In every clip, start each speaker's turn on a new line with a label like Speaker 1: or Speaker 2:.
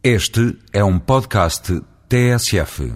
Speaker 1: Este é um podcast TSF.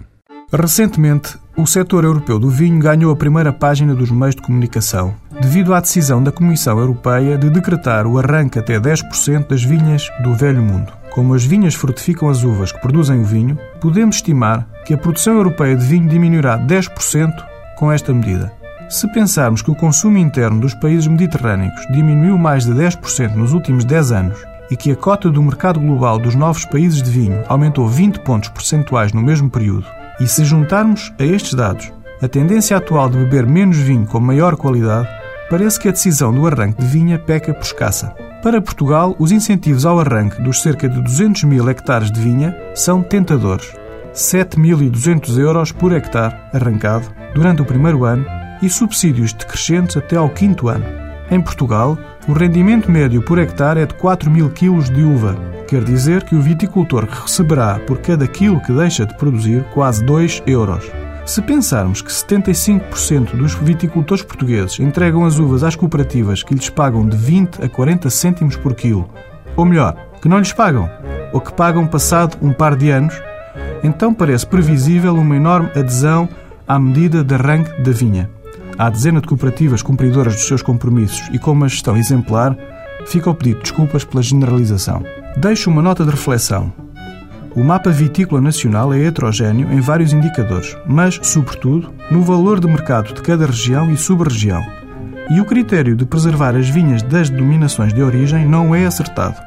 Speaker 2: Recentemente, o setor europeu do vinho ganhou a primeira página dos meios de comunicação, devido à decisão da Comissão Europeia de decretar o arranque até 10% das vinhas do Velho Mundo. Como as vinhas frutificam as uvas que produzem o vinho, podemos estimar que a produção europeia de vinho diminuirá 10% com esta medida. Se pensarmos que o consumo interno dos países mediterrâneos diminuiu mais de 10% nos últimos 10 anos e que a cota do mercado global dos novos países de vinho aumentou 20 pontos percentuais no mesmo período, e se juntarmos a estes dados a tendência atual de beber menos vinho com maior qualidade, parece que a decisão do arranque de vinha peca por escassa. Para Portugal, os incentivos ao arranque dos cerca de 200 mil hectares de vinha são tentadores. 7.200 euros por hectare arrancado durante o primeiro ano e subsídios decrescentes até ao quinto ano. Em Portugal, o rendimento médio por hectare é de 4 mil quilos de uva. Quer dizer que o viticultor receberá por cada quilo que deixa de produzir quase 2 euros. Se pensarmos que 75% dos viticultores portugueses entregam as uvas às cooperativas que lhes pagam de 20 a 40 cêntimos por quilo, ou melhor, que não lhes pagam, ou que pagam passado um par de anos, então parece previsível uma enorme adesão à medida de arranque da vinha à dezena de cooperativas cumpridoras dos seus compromissos e com uma gestão exemplar, fica o pedido de desculpas pela generalização. Deixo uma nota de reflexão. O mapa vitícola nacional é heterogéneo em vários indicadores, mas, sobretudo, no valor de mercado de cada região e sub-região. E o critério de preservar as vinhas das denominações de origem não é acertado.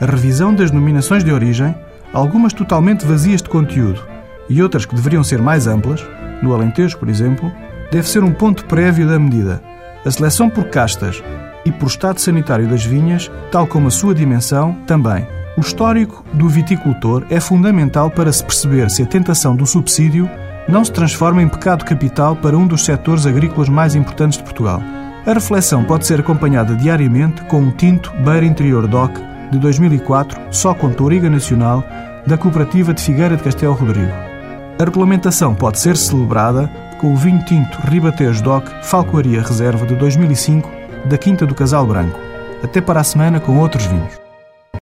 Speaker 2: A revisão das denominações de origem, algumas totalmente vazias de conteúdo e outras que deveriam ser mais amplas, no Alentejo, por exemplo, deve ser um ponto prévio da medida. A seleção por castas e por estado sanitário das vinhas, tal como a sua dimensão, também. O histórico do viticultor é fundamental para se perceber se a tentação do subsídio não se transforma em pecado capital para um dos setores agrícolas mais importantes de Portugal. A reflexão pode ser acompanhada diariamente com um tinto Beira Interior DOC de 2004, só com Touriga Nacional, da Cooperativa de Figueira de Castelo Rodrigo. A regulamentação pode ser celebrada com o vinho tinto Ribatejo DOC Falcoaria Reserva de 2005 da Quinta do Casal Branco. Até para a semana com outros vinhos.